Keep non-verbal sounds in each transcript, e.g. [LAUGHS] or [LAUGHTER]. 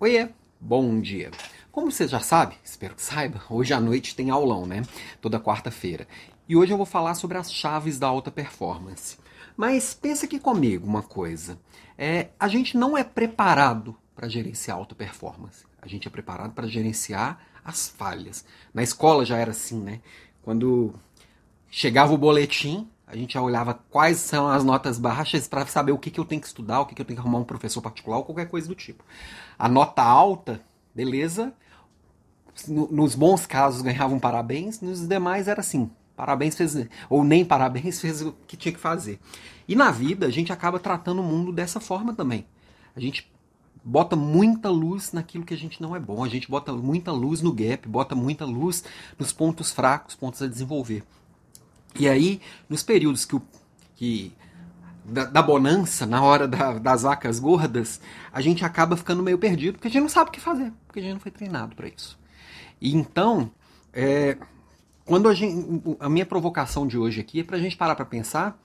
Oiê, bom dia. Como você já sabe, espero que saiba, hoje à noite tem aulão, né? Toda quarta-feira. E hoje eu vou falar sobre as chaves da alta performance. Mas pensa aqui comigo uma coisa. É, a gente não é preparado para gerenciar alta performance. A gente é preparado para gerenciar as falhas. Na escola já era assim, né? Quando chegava o boletim, a gente já olhava quais são as notas baixas para saber o que, que eu tenho que estudar, o que, que eu tenho que arrumar um professor particular ou qualquer coisa do tipo. A nota alta, beleza. Nos bons casos ganhavam parabéns, nos demais era assim. Parabéns fez, ou nem parabéns, [LAUGHS] fez o que tinha que fazer. E na vida a gente acaba tratando o mundo dessa forma também. A gente bota muita luz naquilo que a gente não é bom. A gente bota muita luz no gap, bota muita luz nos pontos fracos, pontos a desenvolver. E aí, nos períodos que, o, que da, da, bonança, na hora da, das vacas gordas, a gente acaba ficando meio perdido, porque a gente não sabe o que fazer, porque a gente não foi treinado para isso. E então, é, quando a, gente, a minha provocação de hoje aqui é para a gente parar para pensar,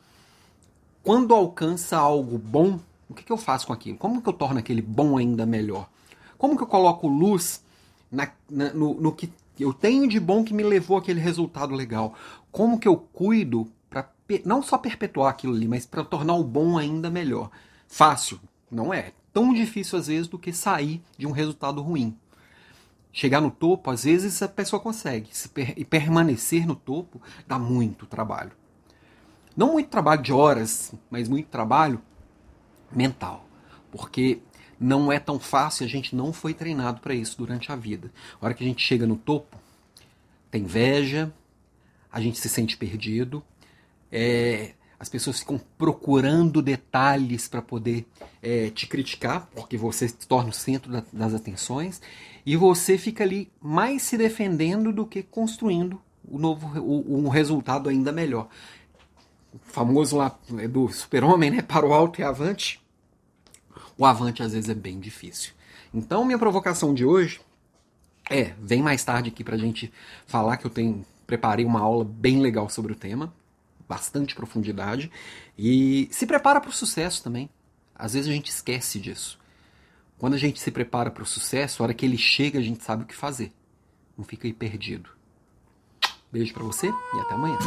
quando alcança algo bom, o que, que eu faço com aquilo? Como que eu torno aquele bom ainda melhor? Como que eu coloco luz na, na, no, no que eu tenho de bom que me levou aquele resultado legal? Como que eu cuido para não só perpetuar aquilo ali, mas para tornar o bom ainda melhor? Fácil, não é. Tão difícil às vezes do que sair de um resultado ruim. Chegar no topo, às vezes a pessoa consegue, e permanecer no topo dá muito trabalho. Não muito trabalho de horas, mas muito trabalho mental. Porque não é tão fácil, a gente não foi treinado para isso durante a vida. A hora que a gente chega no topo, tem inveja, a gente se sente perdido, é, as pessoas ficam procurando detalhes para poder é, te criticar, porque você se torna o centro da, das atenções, e você fica ali mais se defendendo do que construindo o novo, o, um resultado ainda melhor. O famoso lá é do super-homem, né? Para o alto e avante o avante às vezes é bem difícil. Então, minha provocação de hoje é: vem mais tarde aqui para a gente falar que eu tenho preparei uma aula bem legal sobre o tema, bastante profundidade, e se prepara para o sucesso também. Às vezes a gente esquece disso. Quando a gente se prepara para o sucesso, a hora que ele chega, a gente sabe o que fazer. Não fica aí perdido. Beijo para você e até amanhã.